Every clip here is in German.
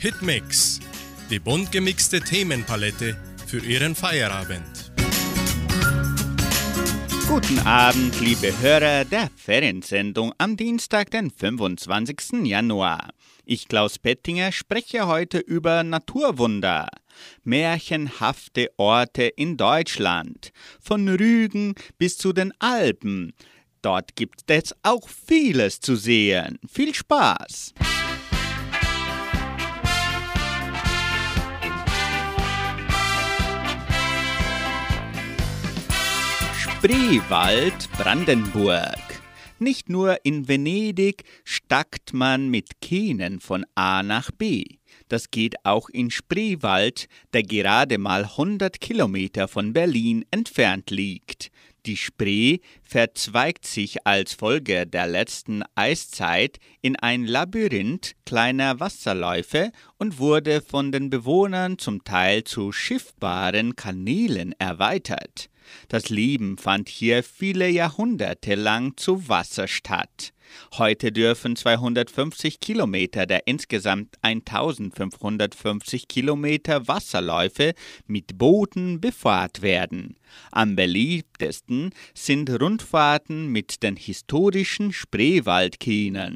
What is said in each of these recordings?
Hitmix, die bunt gemixte Themenpalette für Ihren Feierabend. Guten Abend, liebe Hörer der Feriensendung am Dienstag, den 25. Januar. Ich, Klaus Pettinger, spreche heute über Naturwunder. Märchenhafte Orte in Deutschland, von Rügen bis zu den Alpen. Dort gibt es auch vieles zu sehen. Viel Spaß! Spreewald, Brandenburg. Nicht nur in Venedig stackt man mit Kähnen von A nach B. Das geht auch in Spreewald, der gerade mal 100 Kilometer von Berlin entfernt liegt. Die Spree verzweigt sich als Folge der letzten Eiszeit in ein Labyrinth kleiner Wasserläufe und wurde von den Bewohnern zum Teil zu schiffbaren Kanälen erweitert. Das Leben fand hier viele Jahrhunderte lang zu Wasser statt. Heute dürfen 250 Kilometer der insgesamt 1550 Kilometer Wasserläufe mit Booten befahrt werden. Am beliebtesten sind Rundfahrten mit den historischen Spreewaldkähnen.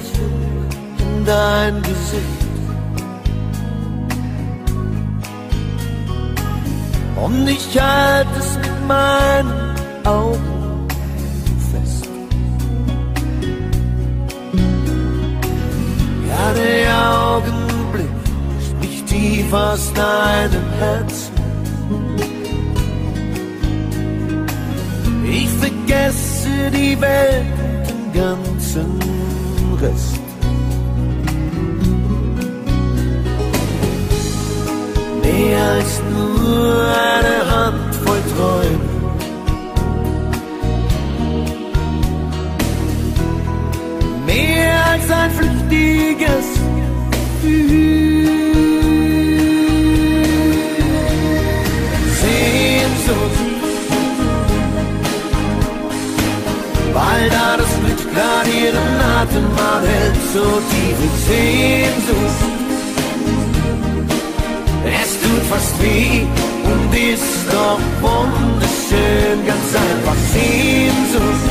Lächelt in dein Gesicht. Und ich halte es mit meinen Augen fest. Ja, der Augenblick spricht tief aus deinem Herzen. Ich vergesse die Welt den ganzen Rest. Mehr als nur eine Handvoll Träume. Mehr als ein flüchtiges Gefühl. Gerade ihren Atem anhält, so tiefe Sehnsucht. Es tut fast weh und ist doch wunderschön, ganz einfach Sehnsucht.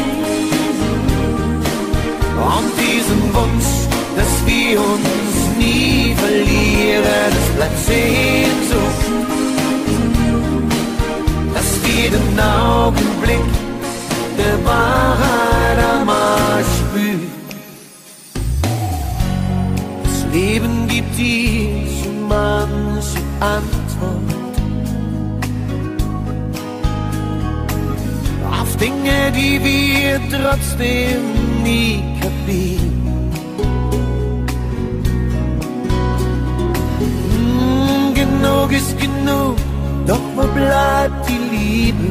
Und diesen Wunsch, dass wir uns nie verlieren, es bleibt Sehnsucht. Dass wir den Augenblick der Wahrheit Leben gibt dir so manche Antwort auf Dinge, die wir trotzdem nie kapieren. Hm, genug ist genug, doch wo bleibt die Liebe?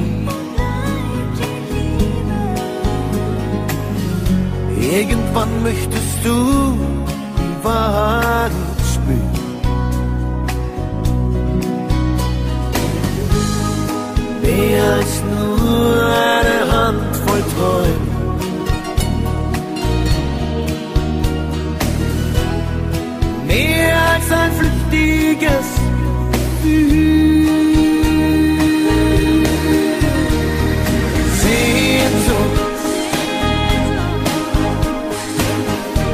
Irgendwann möchtest du Gefühl. Sehnsucht.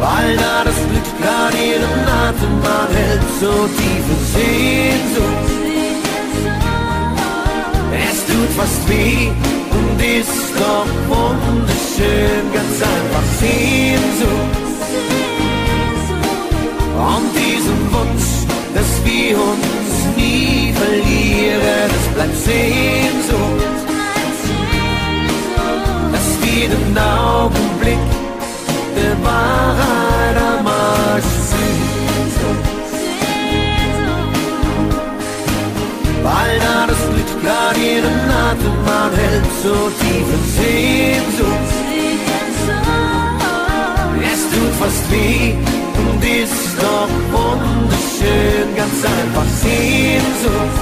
Weil da das Glück gerade ihren Atem anhält, so tiefe Sehnsucht. Es tut fast weh und ist doch wunderschön, ganz einfach Sehnsucht. Und diesen Wunsch, dass wir uns nie verlieren, es bleibt Sehnsucht. Dass wir den Augenblick der Wahrheit einmal spüren. Weil da das Glück gerade ihren Atem anhält, so tiefe Sehnsucht. Es tut fast weh und ist doch wunderschön, ganz einfach Sehnsucht.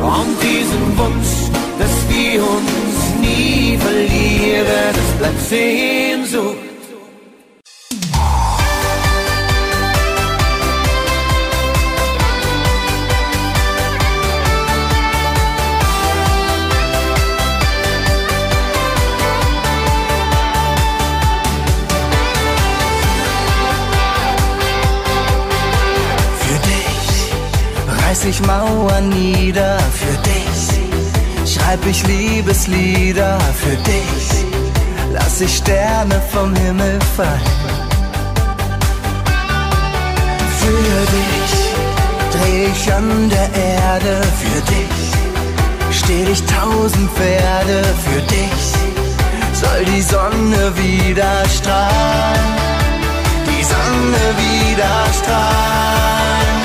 Und diesen Wunsch, dass wir uns nie verlieren, das bleibt Sehnsucht. Ich Mauern nieder für dich. Schreib ich Liebeslieder für dich. Lass ich Sterne vom Himmel fallen. Für dich dreh ich an der Erde für dich. Steh ich tausend Pferde für dich. Soll die Sonne wieder strahlen. Die Sonne wieder strahlen.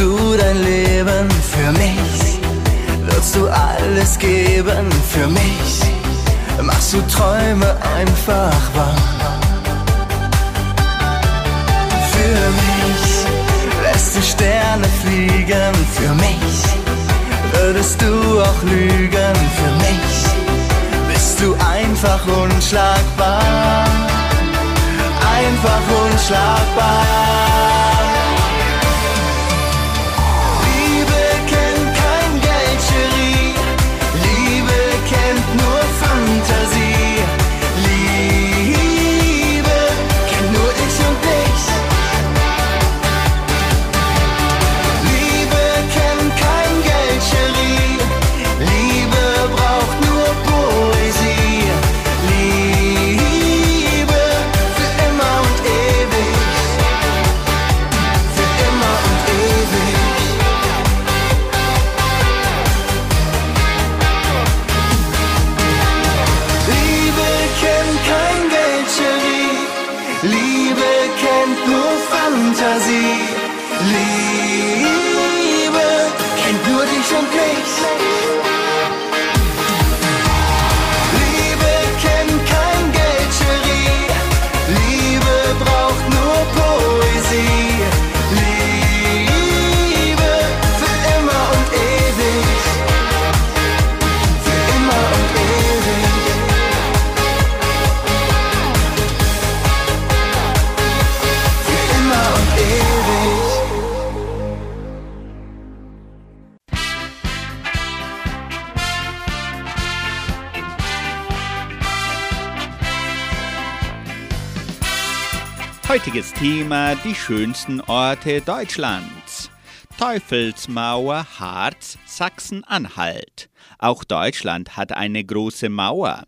Du dein Leben für mich, würdest du alles geben für mich, machst du Träume einfach wahr. Für mich lässt du Sterne fliegen, für mich. Würdest du auch lügen, für mich? Bist du einfach unschlagbar, einfach unschlagbar. Die schönsten Orte Deutschlands. Teufelsmauer, Harz, Sachsen-Anhalt. Auch Deutschland hat eine große Mauer.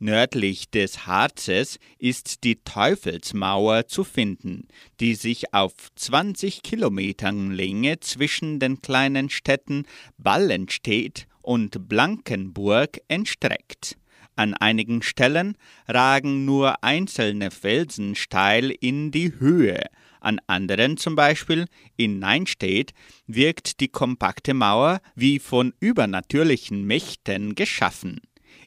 Nördlich des Harzes ist die Teufelsmauer zu finden, die sich auf 20 Kilometern Länge zwischen den kleinen Städten Ballenstedt und Blankenburg entstreckt. An einigen Stellen ragen nur einzelne Felsen steil in die Höhe, an anderen, zum Beispiel in Neinstedt, wirkt die kompakte Mauer wie von übernatürlichen Mächten geschaffen.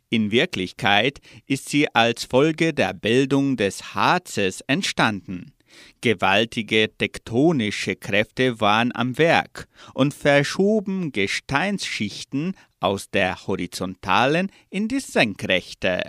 In Wirklichkeit ist sie als Folge der Bildung des Harzes entstanden. Gewaltige tektonische Kräfte waren am Werk und verschoben Gesteinsschichten aus der horizontalen in die senkrechte.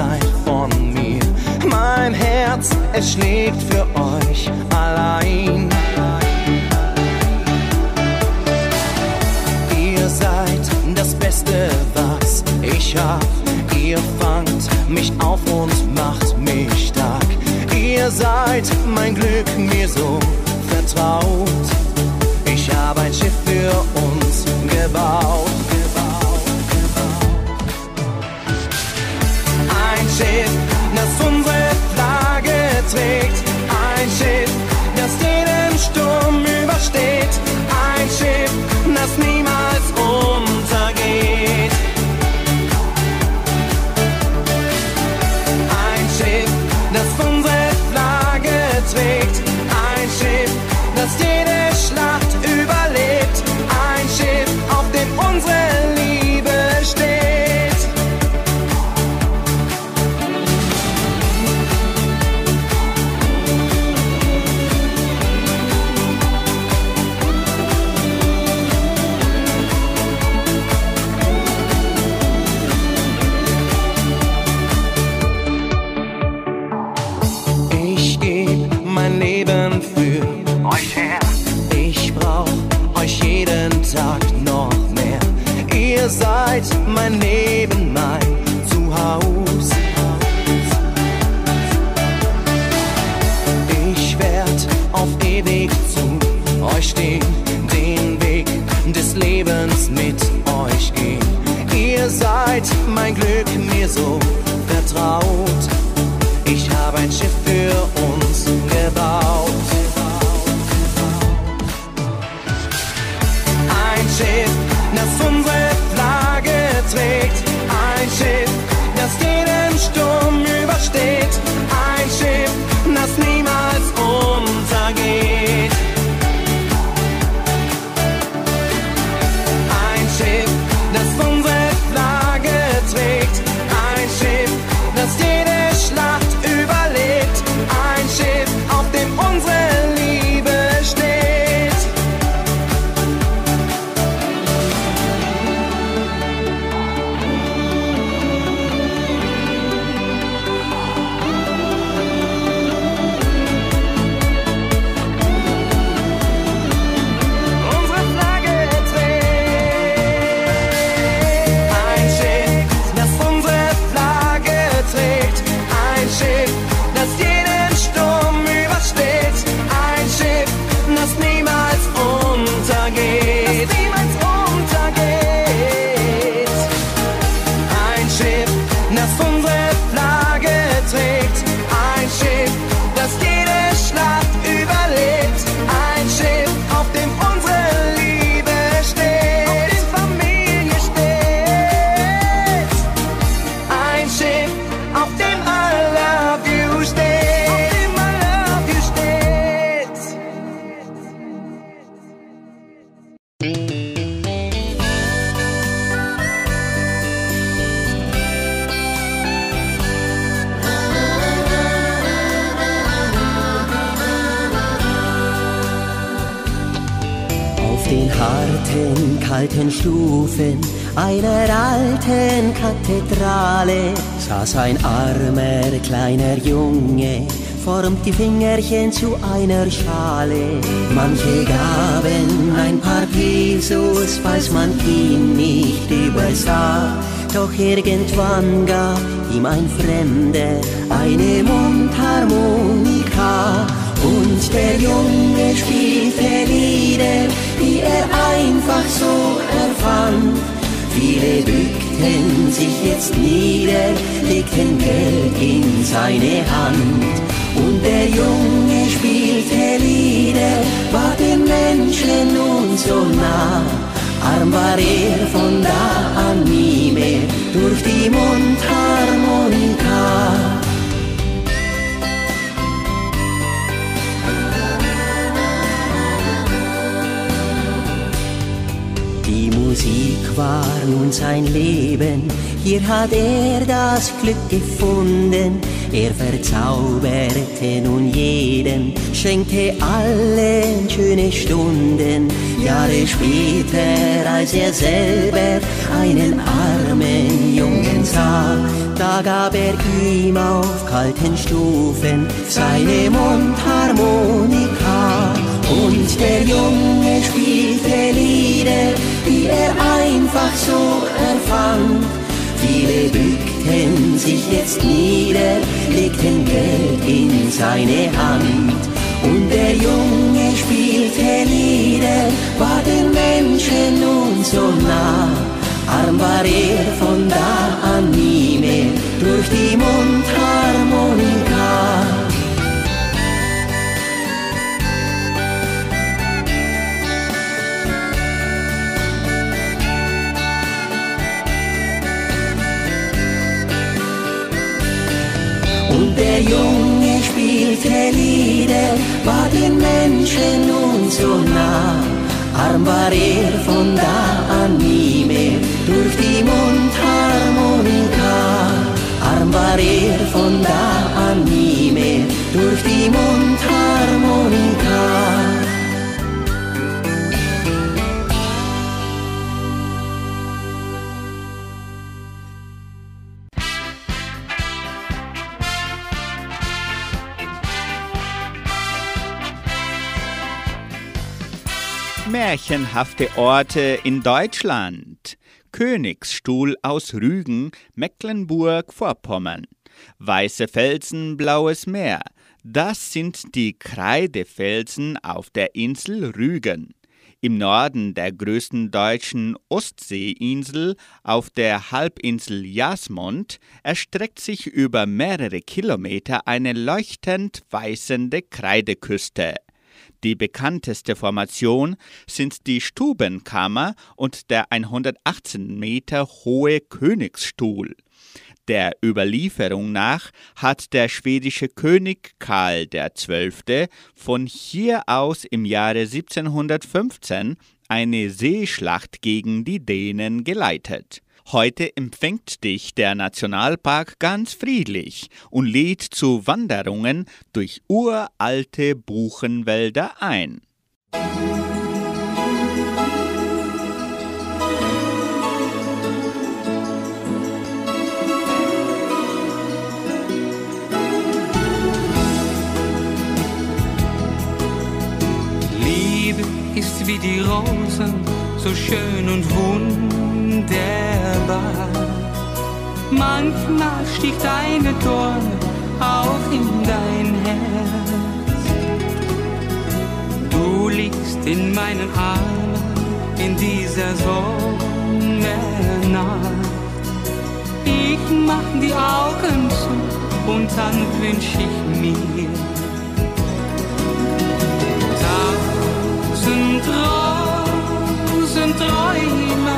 seid von mir. Mein Herz, es schlägt für euch allein. Ihr seid das Beste, was ich hab. Ihr fangt mich auf und macht mich stark. Ihr seid mein Glück mir so vertraut. Ich habe ein Schiff für uns gebaut. Schiff, das unsere Flagge trägt. Ein Schiff, das jeden Sturm übersteht. Ein Schiff, das niemals saß ein armer, kleiner Junge, formt die Fingerchen zu einer Schale. Manche gaben ein paar Pesos, falls man ihn nicht übersah. Doch irgendwann gab ihm ein Fremder eine Mundharmonika. Und der Junge spielte Lieder, die er einfach so erfand. Viele bückten sich jetzt nieder, legten Geld in seine Hand. Und der Junge spielte Lieder, war den Menschen nun so nah. Arm war er von da an nie mehr durch die Mundharmonika. War nun sein Leben, hier hat er das Glück gefunden. Er verzauberte nun jeden, schenkte allen schöne Stunden. Jahre später, als er selber einen armen Jungen sah, da gab er ihm auf kalten Stufen seine Mundharmonika. Und der Junge spielte Lieder, die er einfach so erfand. Viele bückten sich jetzt nieder, legten Geld in seine Hand. Und der Junge spielte Lieder, war den Menschen nun so nah. Arm war er von da an nie mehr durch die Mundharmonika. Der Junge spielte Lieder, war den Menschen nun so nah. Arm war er von da an nie mehr durch die Mundharmonika. Arm war er von da an nie mehr durch die Mundharmonika. Märchenhafte Orte in Deutschland. Königsstuhl aus Rügen, Mecklenburg-Vorpommern. Weiße Felsen, blaues Meer. Das sind die Kreidefelsen auf der Insel Rügen. Im Norden der größten deutschen Ostseeinsel, auf der Halbinsel Jasmund, erstreckt sich über mehrere Kilometer eine leuchtend weißende Kreideküste. Die bekannteste Formation sind die Stubenkammer und der 118 Meter hohe Königsstuhl. Der Überlieferung nach hat der schwedische König Karl XII. von hier aus im Jahre 1715 eine Seeschlacht gegen die Dänen geleitet. Heute empfängt dich der Nationalpark ganz friedlich und lädt zu Wanderungen durch uralte Buchenwälder ein. Liebe ist wie die Rosen, so schön und wunderbar. Manchmal sticht eine Dorne auch in dein Herz. Du liegst in meinen Armen in dieser Sommernacht. Ich mach die Augen zu und dann wünsch ich mir tausend Rosen Träume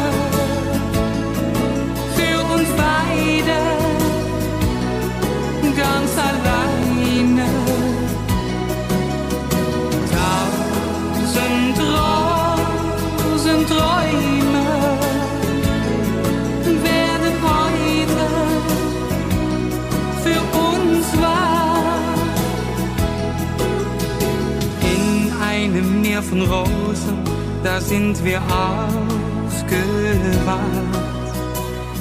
wir ausgewahrt.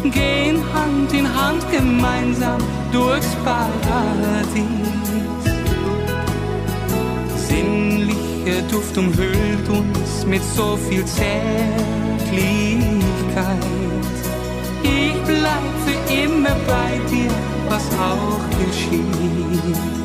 Gehen Hand in Hand gemeinsam durchs Paradies. Sinnlicher Duft umhüllt uns mit so viel Zärtlichkeit. Ich bleib für immer bei dir, was auch geschieht.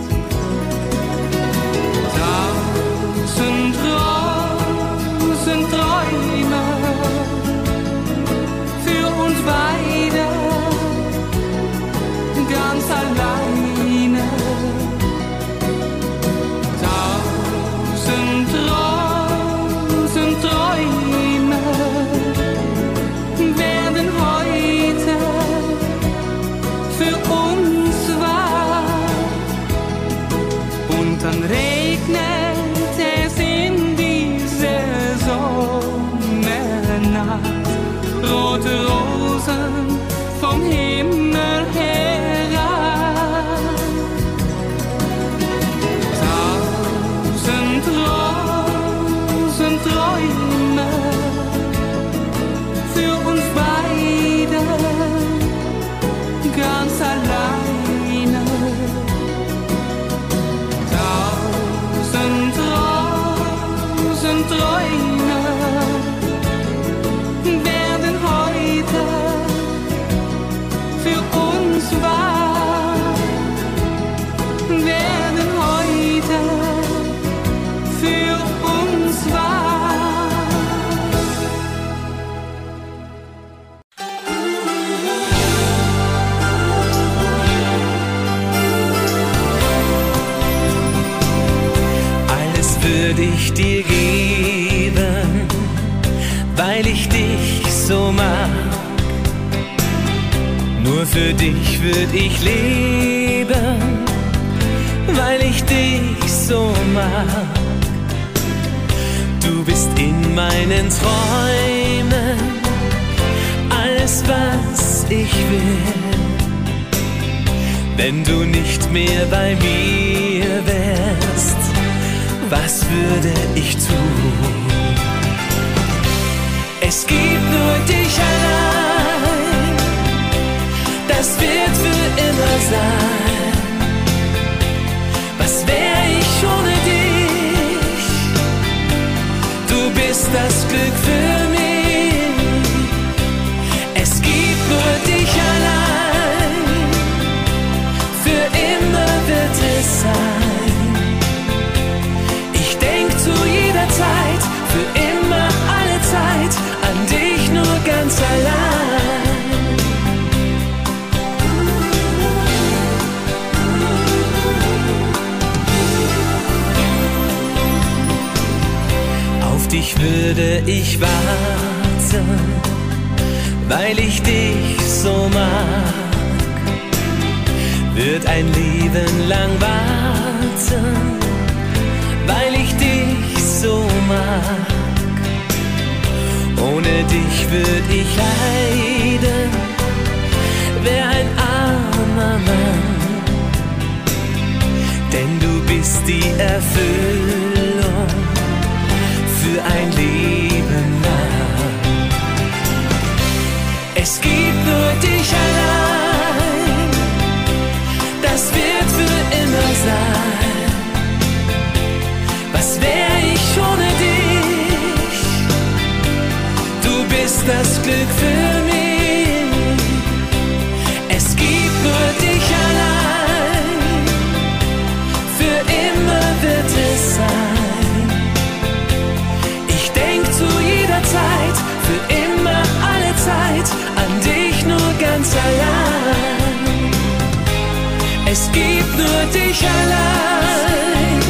Wird ein Leben lang warten, weil ich dich so mag. Ohne dich würd ich leiden, wär ein armer Mann. Denn du bist die Erfüllung für ein Leben lang. Es gibt Glück für mich. Es gibt nur dich allein, für immer wird es sein. Ich denk zu jeder Zeit, für immer, alle Zeit, an dich nur ganz allein. Es gibt nur dich allein,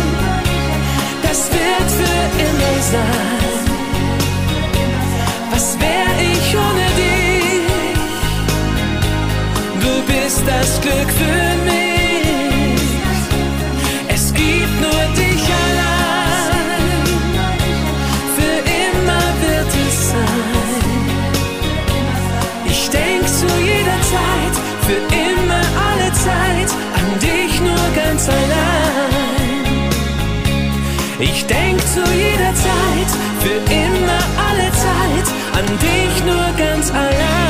das wird für immer sein. Das Glück für mich. Es gibt nur dich allein. Für immer wird es sein. Ich denk zu jeder Zeit, für immer alle Zeit, an dich nur ganz allein. Ich denk zu jeder Zeit, für immer alle Zeit, an dich nur ganz allein.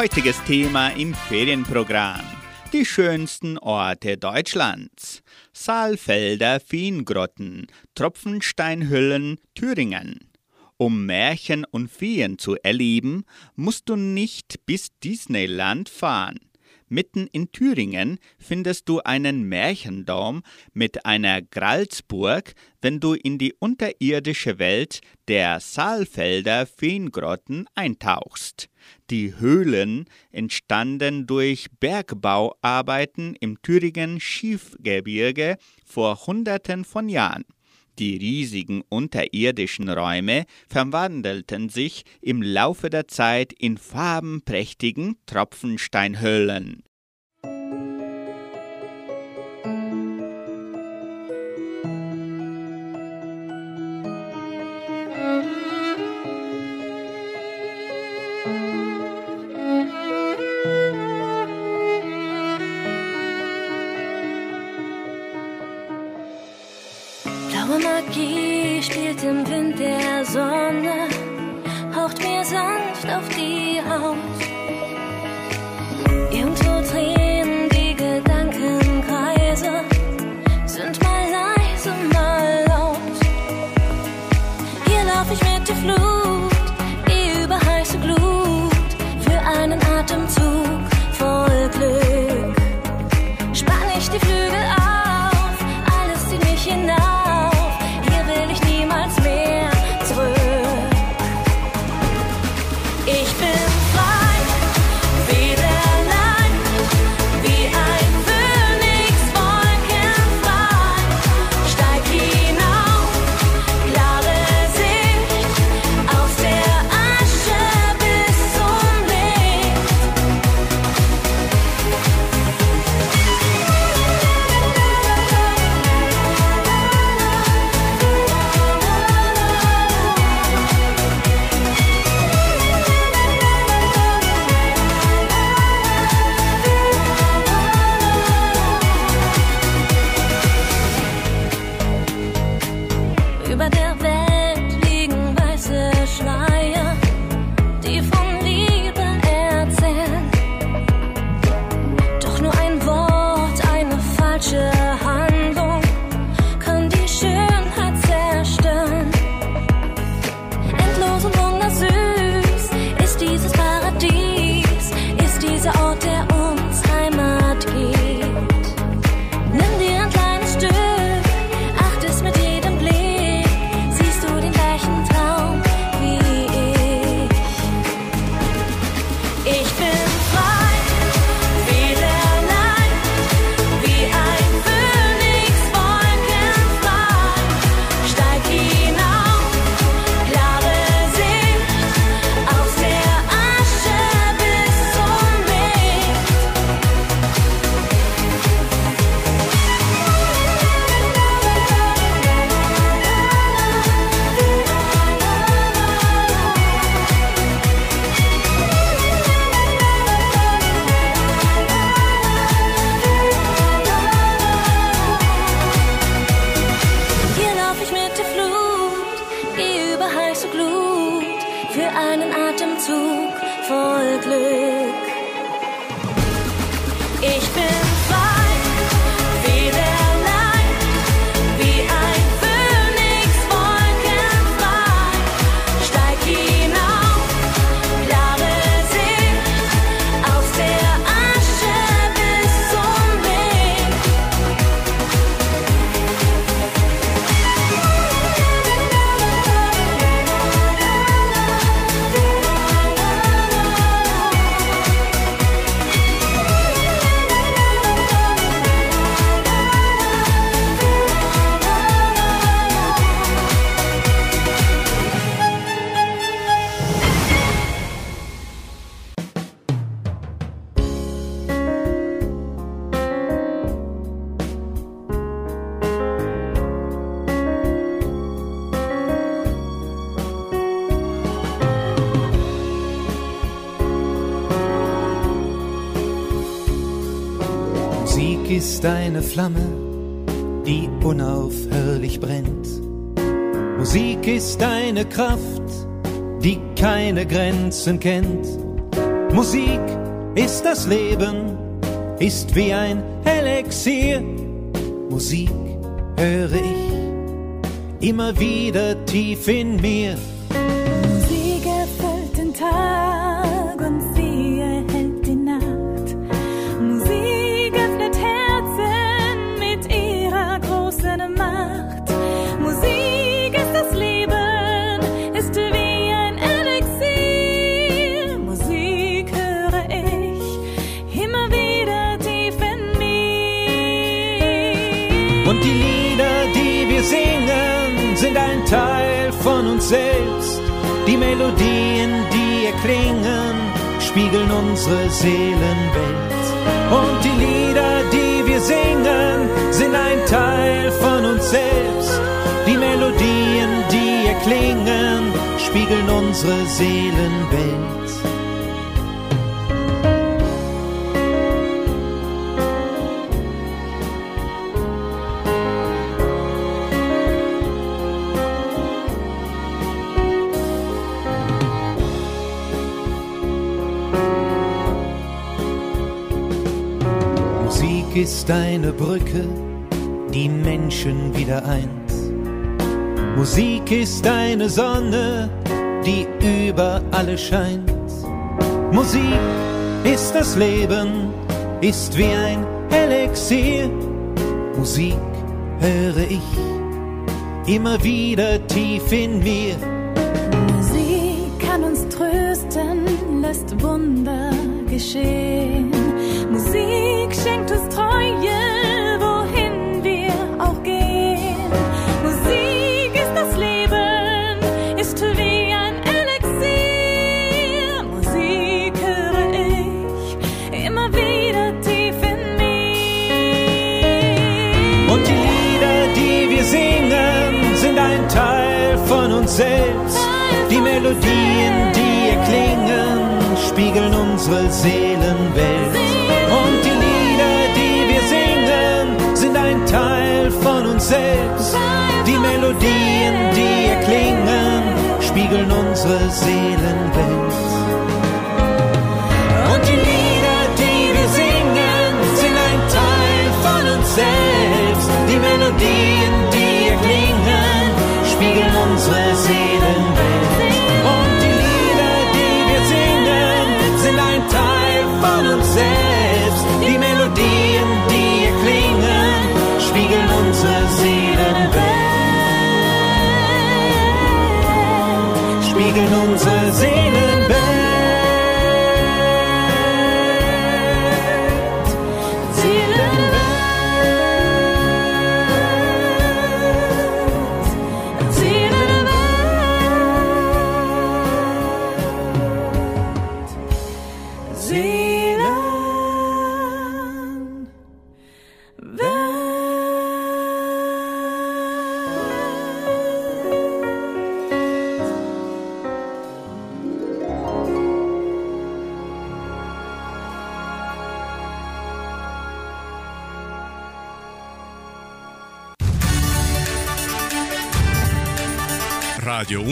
Heutiges Thema im Ferienprogramm. Die schönsten Orte Deutschlands. Saalfelder Fiengrotten, Tropfensteinhüllen Thüringen. Um Märchen und Feen zu erleben, musst du nicht bis Disneyland fahren. Mitten in Thüringen findest du einen Märchendom mit einer Gralsburg, wenn du in die unterirdische Welt der Saalfelder Feengrotten eintauchst. Die Höhlen entstanden durch Bergbauarbeiten im Thüringen Schiefgebirge vor Hunderten von Jahren. Die riesigen unterirdischen Räume verwandelten sich im Laufe der Zeit in farbenprächtigen Tropfensteinhöhlen. Der Sonne, Glück. Ich bin Flamme, die unaufhörlich brennt. Musik ist eine Kraft, die keine Grenzen kennt. Musik ist das Leben, ist wie ein Elixier. Musik höre ich immer wieder tief in mir. Selbst. Die Melodien, die erklingen, spiegeln unsere Seelenwelt. Und die Lieder, die wir singen, sind ein Teil von uns selbst. Die Melodien, die erklingen, spiegeln unsere Seelenwelt. Musik ist eine Brücke, die Menschen wieder eint. Musik ist eine Sonne, die über alle scheint. Musik ist das Leben, ist wie ein Elixier. Musik höre ich immer wieder tief in mir. Melodien, die erklingen, spiegeln unsere Seelenwelt. Und die Lieder, die wir singen, sind ein Teil von uns selbst. Die Melodien, die erklingen, spiegeln unsere Seelenwelt.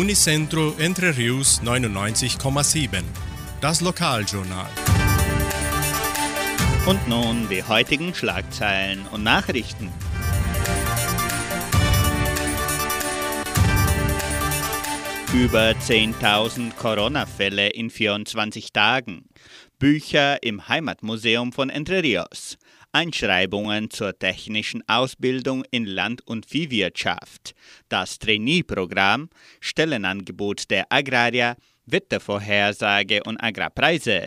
Unicentro Entre Rius 99,7. Das Lokaljournal. Und nun die heutigen Schlagzeilen und Nachrichten. Über 10.000 Corona-Fälle in 24 Tagen. Bücher im Heimatmuseum von Entre Rios. Einschreibungen zur technischen Ausbildung in Land- und Viehwirtschaft. Das Trainee-Programm, Stellenangebot der Agrarier, Wettervorhersage und Agrarpreise.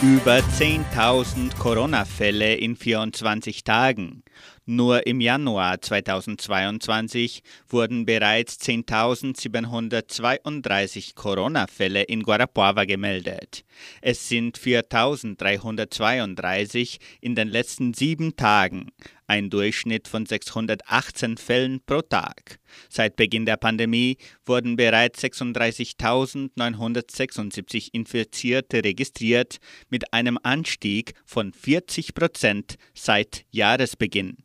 Über 10.000 Corona-Fälle in 24 Tagen. Nur im Januar 2022 wurden bereits 10.732 Corona-Fälle in Guarapuava gemeldet. Es sind 4.332 in den letzten sieben Tagen, ein Durchschnitt von 618 Fällen pro Tag. Seit Beginn der Pandemie wurden bereits 36.976 Infizierte registriert, mit einem Anstieg von 40 Prozent seit Jahresbeginn.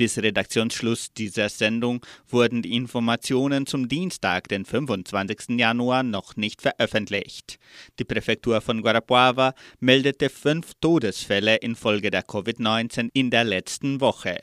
Bis Redaktionsschluss dieser Sendung wurden die Informationen zum Dienstag, den 25. Januar, noch nicht veröffentlicht. Die Präfektur von Guarapuava meldete fünf Todesfälle infolge der Covid-19 in der letzten Woche.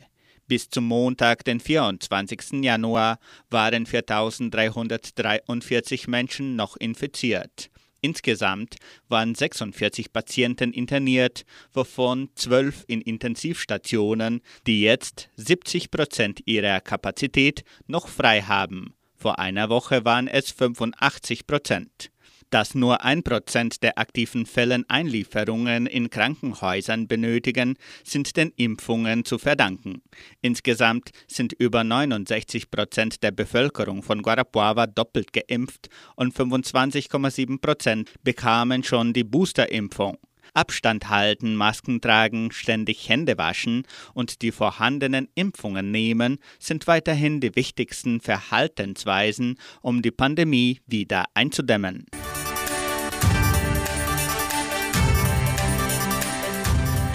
Bis zum Montag, den 24. Januar, waren 4.343 Menschen noch infiziert. Insgesamt waren 46 Patienten interniert, wovon 12 in Intensivstationen, die jetzt 70 Prozent ihrer Kapazität noch frei haben. Vor einer Woche waren es 85 Prozent. Dass nur ein Prozent der aktiven Fällen Einlieferungen in Krankenhäusern benötigen, sind den Impfungen zu verdanken. Insgesamt sind über 69 Prozent der Bevölkerung von Guarapuava doppelt geimpft und 25,7 Prozent bekamen schon die Boosterimpfung. Abstand halten, Masken tragen, ständig Hände waschen und die vorhandenen Impfungen nehmen sind weiterhin die wichtigsten Verhaltensweisen, um die Pandemie wieder einzudämmen.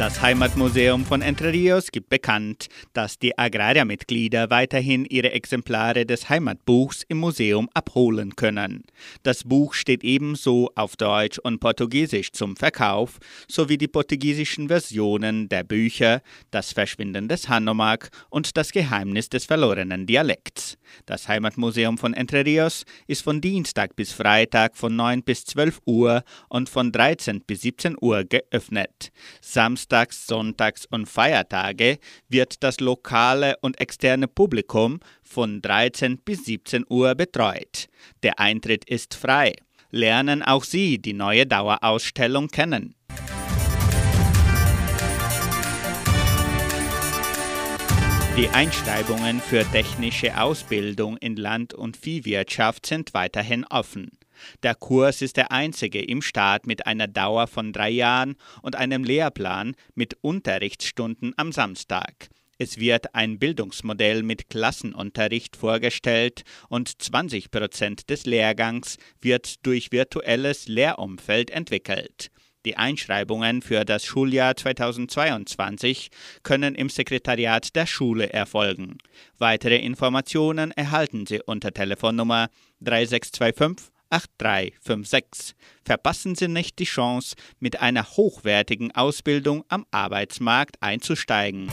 Das Heimatmuseum von Entre Rios gibt bekannt, dass die Agrariermitglieder weiterhin ihre Exemplare des Heimatbuchs im Museum abholen können. Das Buch steht ebenso auf Deutsch und Portugiesisch zum Verkauf, sowie die portugiesischen Versionen der Bücher Das Verschwinden des Hanomag und Das Geheimnis des verlorenen Dialekts. Das Heimatmuseum von Entre Rios ist von Dienstag bis Freitag von 9 bis 12 Uhr und von 13 bis 17 Uhr geöffnet. Samstags, Sonntags und Feiertage wird das lokale und externe Publikum von 13 bis 17 Uhr betreut. Der Eintritt ist frei. Lernen auch Sie die neue Dauerausstellung kennen. Die Einschreibungen für technische Ausbildung in Land- und Viehwirtschaft sind weiterhin offen. Der Kurs ist der einzige im Staat mit einer Dauer von drei Jahren und einem Lehrplan mit Unterrichtsstunden am Samstag. Es wird ein Bildungsmodell mit Klassenunterricht vorgestellt und 20 Prozent des Lehrgangs wird durch virtuelles Lehrumfeld entwickelt. Die Einschreibungen für das Schuljahr 2022 können im Sekretariat der Schule erfolgen. Weitere Informationen erhalten Sie unter Telefonnummer 3625 8356. Verpassen Sie nicht die Chance, mit einer hochwertigen Ausbildung am Arbeitsmarkt einzusteigen.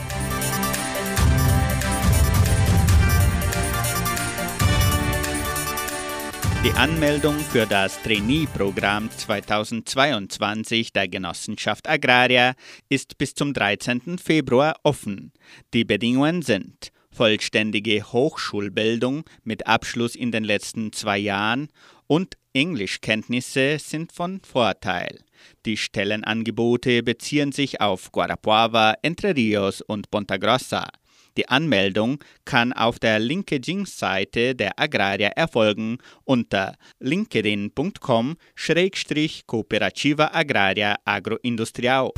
Die Anmeldung für das Trainee-Programm 2022 der Genossenschaft Agraria ist bis zum 13. Februar offen. Die Bedingungen sind vollständige Hochschulbildung mit Abschluss in den letzten zwei Jahren und Englischkenntnisse sind von Vorteil. Die Stellenangebote beziehen sich auf Guarapuava, Entre Rios und Ponta Grossa. Die Anmeldung kann auf der LinkedIn-Seite der Agraria erfolgen unter linkedin.com-cooperativa agraria agroindustrial.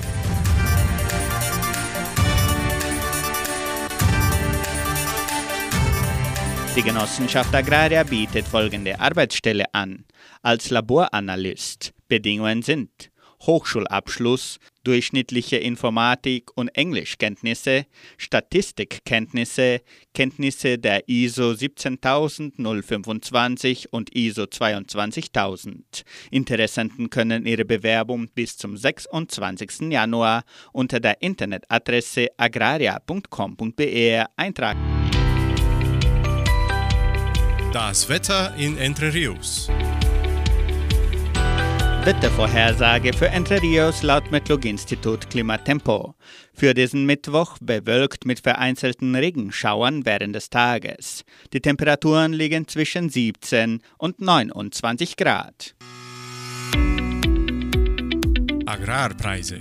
Die Genossenschaft Agraria bietet folgende Arbeitsstelle an. Als Laboranalyst. Bedingungen sind Hochschulabschluss, durchschnittliche Informatik- und Englischkenntnisse, Statistikkenntnisse, Kenntnisse der ISO 17025 und ISO 22000. Interessenten können ihre Bewerbung bis zum 26. Januar unter der Internetadresse agraria.com.br eintragen. Das Wetter in Entre Rios. Wettervorhersage für Entre Rios laut Metlog-Institut Klimatempo. Für diesen Mittwoch bewölkt mit vereinzelten Regenschauern während des Tages. Die Temperaturen liegen zwischen 17 und 29 Grad. Agrarpreise.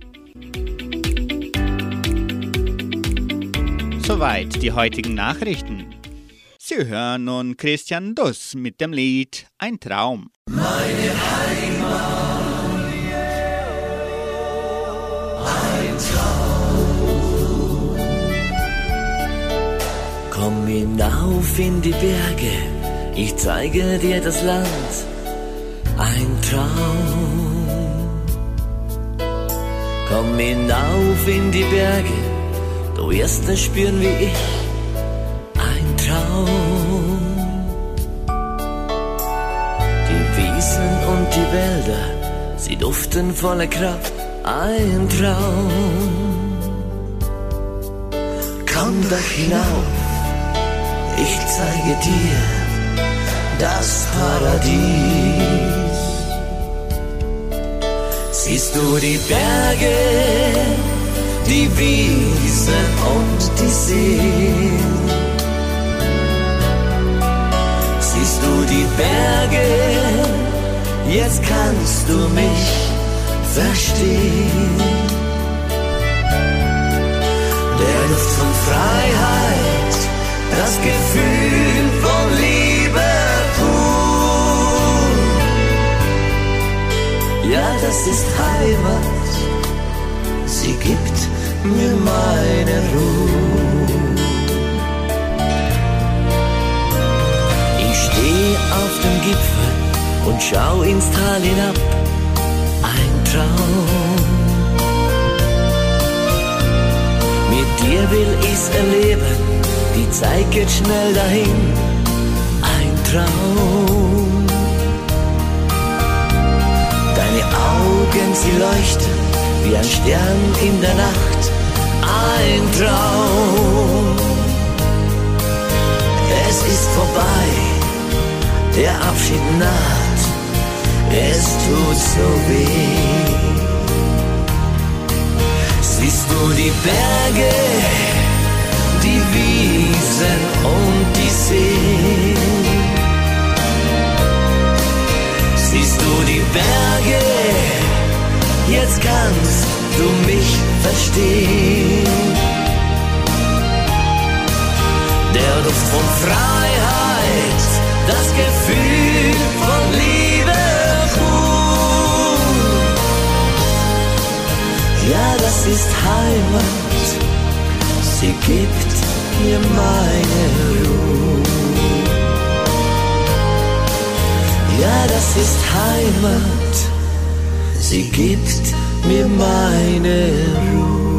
Soweit die heutigen Nachrichten. Sie hören nun Christian Duss mit dem Lied Ein Traum. Meine Heimat, ein Traum. Komm hinauf in die Berge, ich zeige dir das Land, ein Traum. Komm hinauf in die Berge, du wirst es spüren wie ich, ein Traum. Die Wiesen und die Wälder, sie duften voller Kraft, ein Traum. Komm doch hinauf, ich zeige dir das Paradies. Siehst du die Berge, die Wiesen und die Seen? Siehst du die Berge, jetzt kannst du mich verstehen. Der Luft von Freiheit, das Gefühl von Liebe pur. Ja, das ist Heimat, sie gibt mir meine Ruhe. Ich stehe auf dem Gipfel und schau ins Tal hinab, ein Traum. Mit dir will ich's erleben, die Zeit geht schnell dahin, ein Traum. Deine Augen, sie leuchten wie ein Stern in der Nacht, ein Traum. Es ist vorbei, der Abschied naht, es tut so weh. Siehst du die Berge, die Wiesen und die Seen? Siehst du die Berge, jetzt kannst du mich verstehen. Der Duft von Freiheit, das Gefühl von Liebe, Ruhe. Ja, das ist Heimat, sie gibt mir meine Ruhe. Ja, das ist Heimat, sie gibt mir meine Ruhe.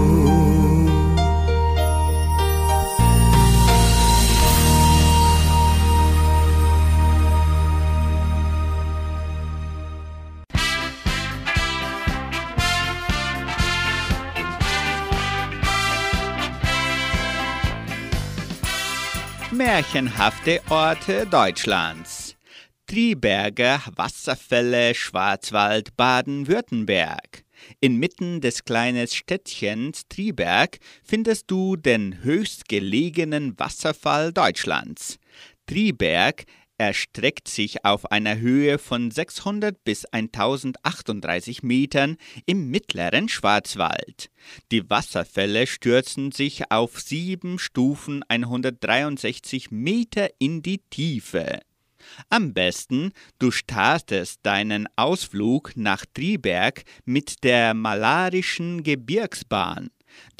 Märchenhafte Orte Deutschlands. Triberge, Wasserfälle, Schwarzwald, Baden-Württemberg. Inmitten des kleinen Städtchens Triberg findest du den höchstgelegenen Wasserfall Deutschlands. Triberg erstreckt sich auf einer Höhe von 600 bis 1038 Metern im mittleren Schwarzwald. Die Wasserfälle stürzen sich auf sieben Stufen 163 Meter in die Tiefe. Am besten, du startest deinen Ausflug nach Triberg mit der Malarischen Gebirgsbahn.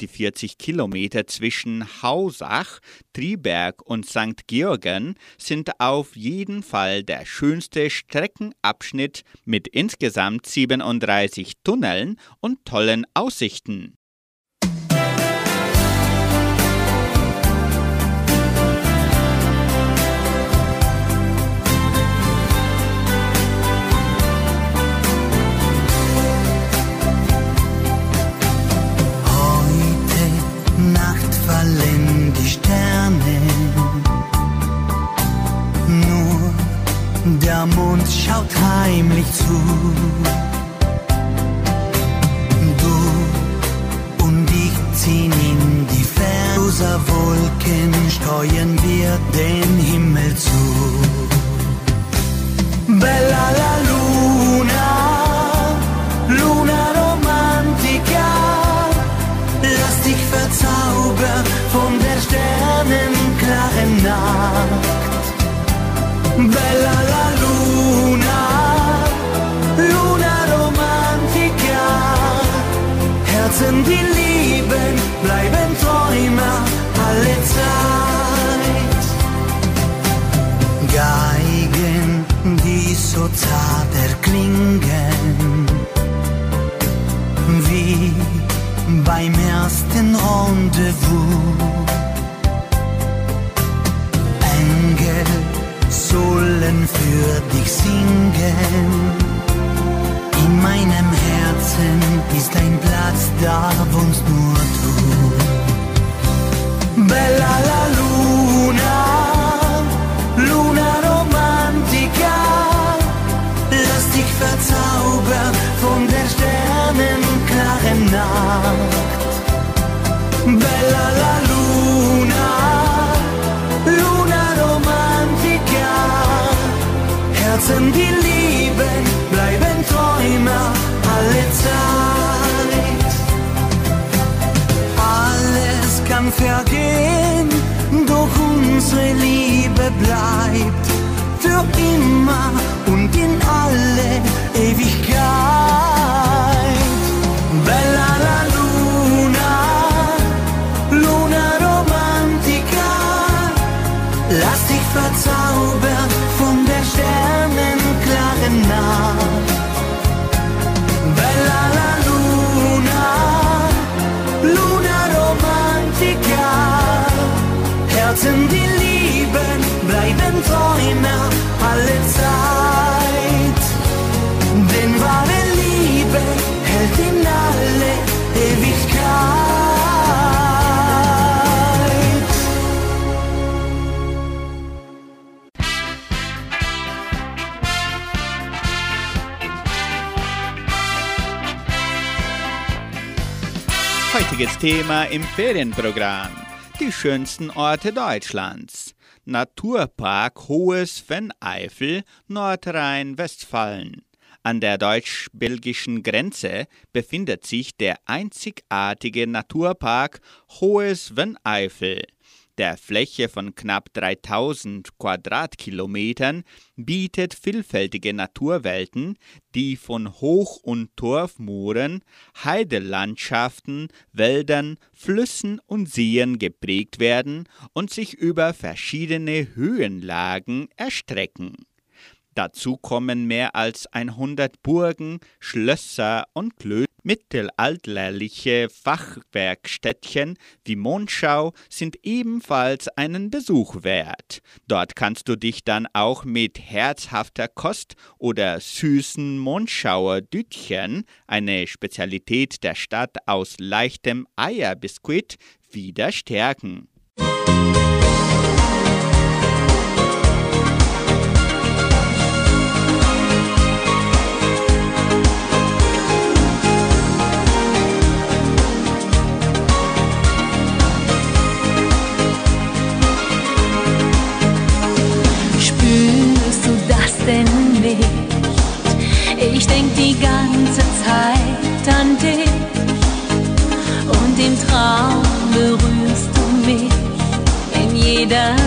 Die 40 Kilometer zwischen Hausach, Triberg und St. Georgen sind auf jeden Fall der schönste Streckenabschnitt mit insgesamt 37 Tunneln und tollen Aussichten. Mond schaut heimlich zu. Du und ich ziehen in die Ferne. Wolken steuern wir den Himmel zu. Bella la Luna, Rendezvous. Engel sollen für dich singen. In meinem Herzen ist ein Platz, da wohnst nur du. Bella la Luna, Herzen, die lieben, bleiben Träumer alle Zeit. Alles kann vergehen, doch unsere Liebe bleibt für immer und in alle Ewigkeit. Bella la Luna, Luna Romantica, lass dich verzaubern Herzen, die lieben, bleiben Träumer alle Zeit. Denn wahre Liebe hält in alle Ewigkeit. Heutiges Thema im Ferienprogramm. Die schönsten Orte Deutschlands. Naturpark Hohes Venneifel, Nordrhein-Westfalen. An der deutsch-belgischen Grenze befindet sich der einzigartige Naturpark Hohes Venneifel. Der Fläche von knapp 3000 Quadratkilometern bietet vielfältige Naturwelten, die von Hoch- und Torfmooren, Heidelandschaften, Wäldern, Flüssen und Seen geprägt werden und sich über verschiedene Höhenlagen erstrecken. Dazu kommen mehr als 100 Burgen, Schlösser und Klöster. Mittelalterliche Fachwerkstättchen wie Mondschau sind ebenfalls einen Besuch wert. Dort kannst du dich dann auch mit herzhafter Kost oder süßen Mondschauer Dütchen, eine Spezialität der Stadt aus leichtem Eierbiskuit, wieder stärken. Spürst in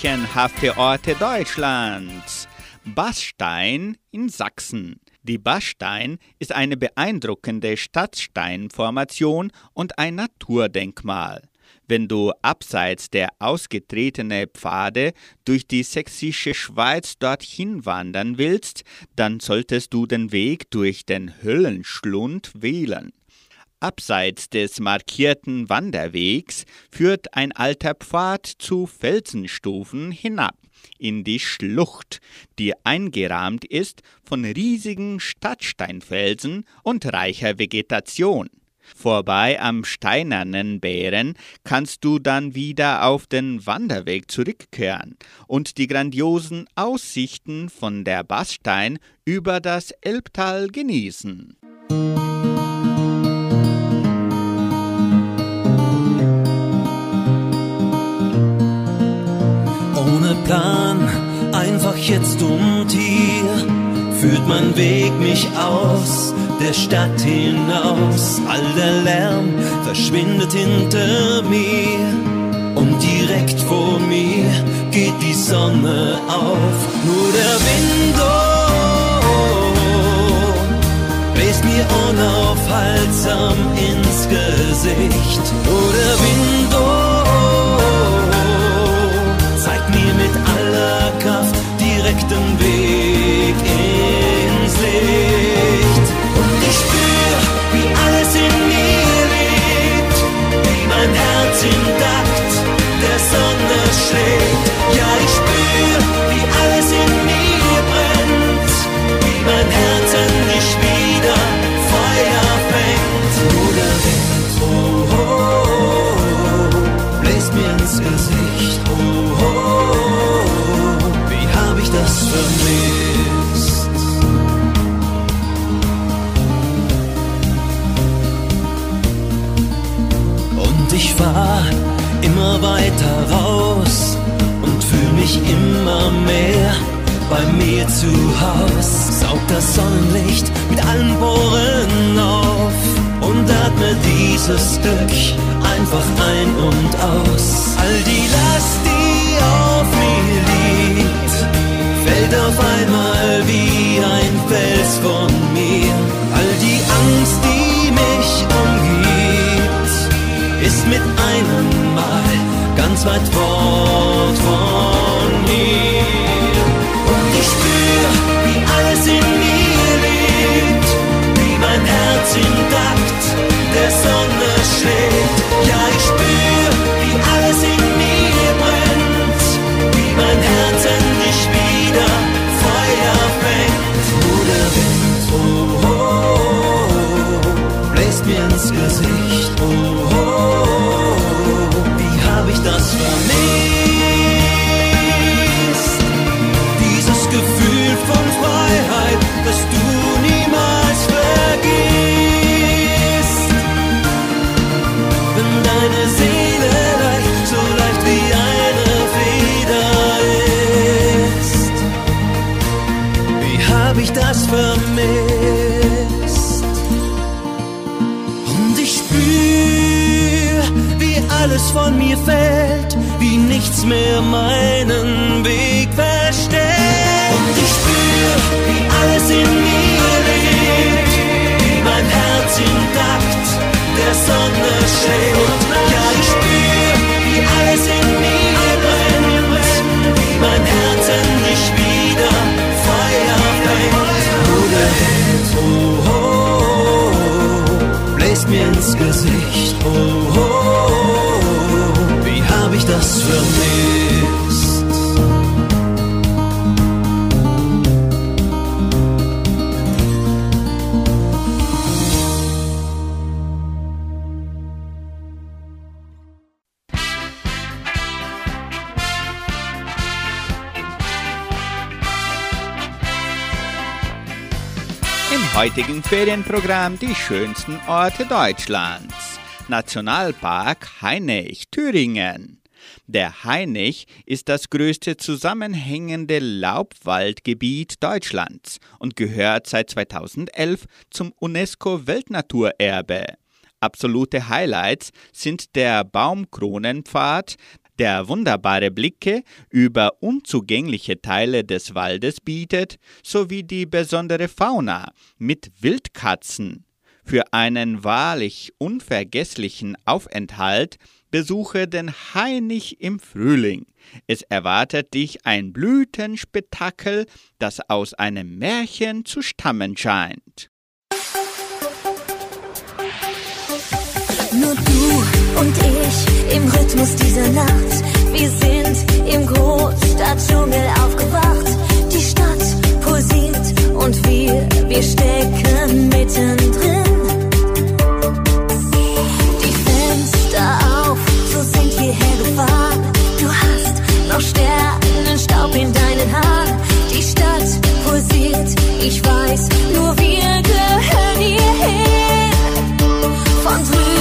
Märchenhafte Orte Deutschlands. Bassstein in Sachsen. Die Bassstein ist eine beeindruckende Stadtsteinformation und ein Naturdenkmal. Wenn du abseits der ausgetretenen Pfade durch die sächsische Schweiz dorthin wandern willst, dann solltest du den Weg durch den Höllenschlund wählen. Abseits des markierten Wanderwegs führt ein alter Pfad zu Felsenstufen hinab in die Schlucht, die eingerahmt ist von riesigen Stadtsteinfelsen und reicher Vegetation. Vorbei am steinernen Bären kannst du dann wieder auf den Wanderweg zurückkehren und die grandiosen Aussichten von der Bassstein über das Elbtal genießen. Jetzt und hier. führt mein Weg mich aus der Stadt hinaus. All der Lärm verschwindet hinter mir und direkt vor mir geht die Sonne auf. Nur der Wind oh, bläst mir unaufhaltsam ins Gesicht. Heutigen Ferienprogramm die schönsten Orte Deutschlands. Nationalpark Hainich, Thüringen. Der Hainich ist das größte zusammenhängende Laubwaldgebiet Deutschlands und gehört seit 2011 zum UNESCO-Weltnaturerbe. Absolute Highlights sind der Baumkronenpfad, der wunderbare Blicke über unzugängliche Teile des Waldes bietet, sowie die besondere Fauna mit Wildkatzen. Für einen wahrlich unvergesslichen Aufenthalt besuche den Hainich im Frühling. Es erwartet dich ein Blütenspektakel, das aus einem Märchen zu stammen scheint. Nur du und ich im Rhythmus dieser Nacht. Wir sind im Großstadtdschungel aufgewacht. Die Stadt pulsiert und wir, wir stecken mittendrin. Die Fenster auf, so sind wir hergefahren. Du hast noch Sternenstaub in deinen Haaren. Die Stadt pulsiert, ich weiß, nur wir gehören hierher. Von drüben